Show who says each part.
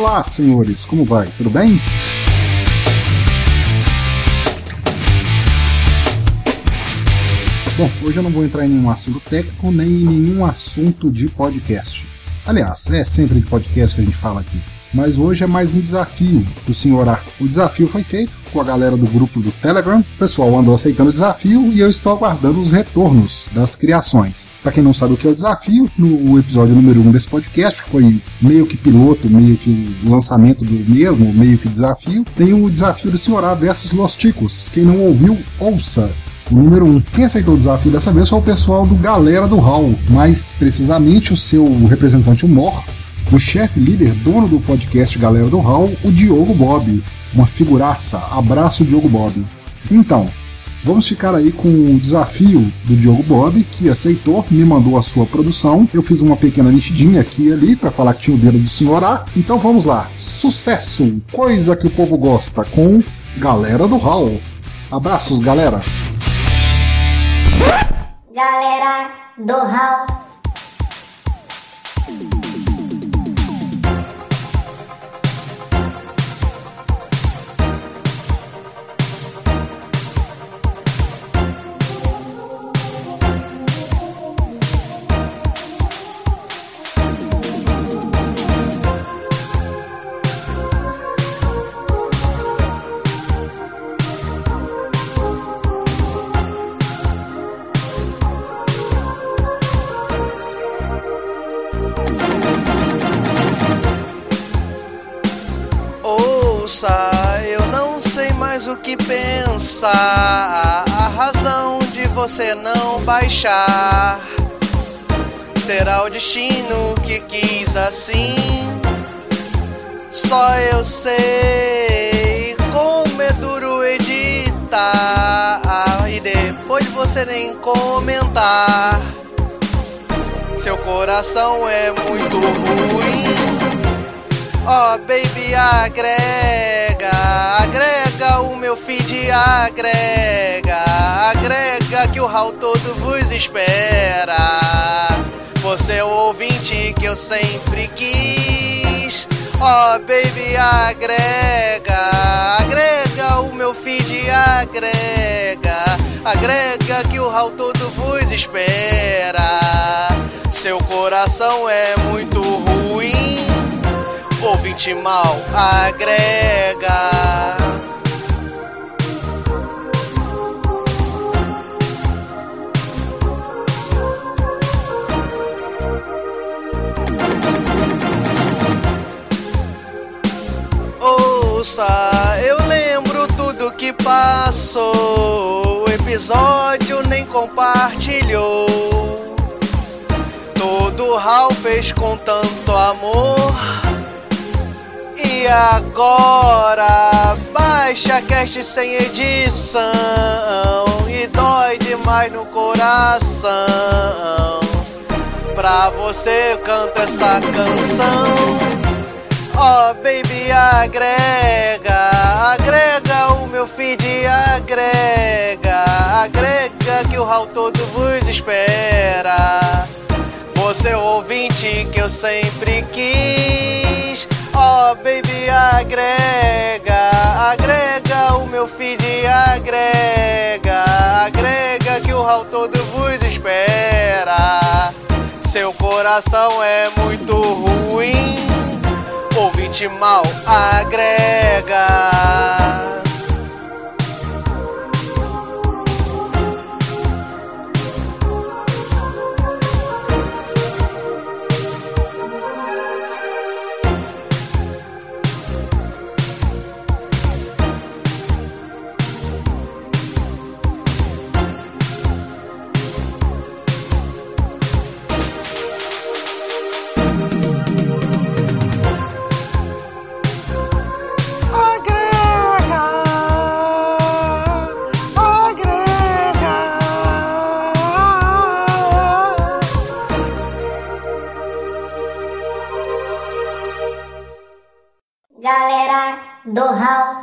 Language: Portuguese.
Speaker 1: Olá, senhores, como vai? Tudo bem? Bom, hoje eu não vou entrar em nenhum assunto técnico nem em nenhum assunto de podcast. Aliás, é sempre de podcast que a gente fala aqui. Mas hoje é mais um desafio do senhor A. O desafio foi feito com a galera do grupo do Telegram. O pessoal andou aceitando o desafio e eu estou aguardando os retornos das criações. Para quem não sabe o que é o desafio, no episódio número 1 um desse podcast, que foi meio que piloto, meio que lançamento do mesmo, meio que desafio, tem o desafio do senhor A versus Los Ticos. Quem não ouviu, ouça o número 1. Um. Quem aceitou o desafio dessa vez foi o pessoal do Galera do Hall, mais precisamente o seu representante, o Mor, o chefe líder, dono do podcast Galera do Hall, o Diogo Bob. Uma figuraça. Abraço, Diogo Bob. Então, Vamos ficar aí com o desafio do Diogo Bob, que aceitou, me mandou a sua produção. Eu fiz uma pequena nitidinha aqui e ali para falar que tinha o dedo do senhor A. Então vamos lá. Sucesso! Coisa que o povo gosta com Galera do Hall. Abraços, galera!
Speaker 2: Galera do Hall.
Speaker 3: Eu não sei mais o que pensar. A razão de você não baixar será o destino que quis assim. Só eu sei como é duro editar e depois você nem comentar. Seu coração é muito ruim. Ó, oh, baby, agrega, agrega o meu feed, agrega, agrega que o hall todo vos espera. Você é o ouvinte que eu sempre quis. Ó, oh, baby, agrega, agrega o meu feed, agrega, agrega que o hall todo vos espera. Seu coração é muito ouvinte mal agrega. Ouça, eu lembro tudo que passou. O episódio nem compartilhou. Todo Hal fez com tanto amor. E agora baixa cast sem edição e dói demais no coração. Pra você canta essa canção. Oh, baby, agrega, agrega o meu feed, agrega, agrega que o hall todo vos espera. Você ouvinte que eu sempre quis. Todo vos espera. Seu coração é muito ruim, ouvinte mal, agrega. know-how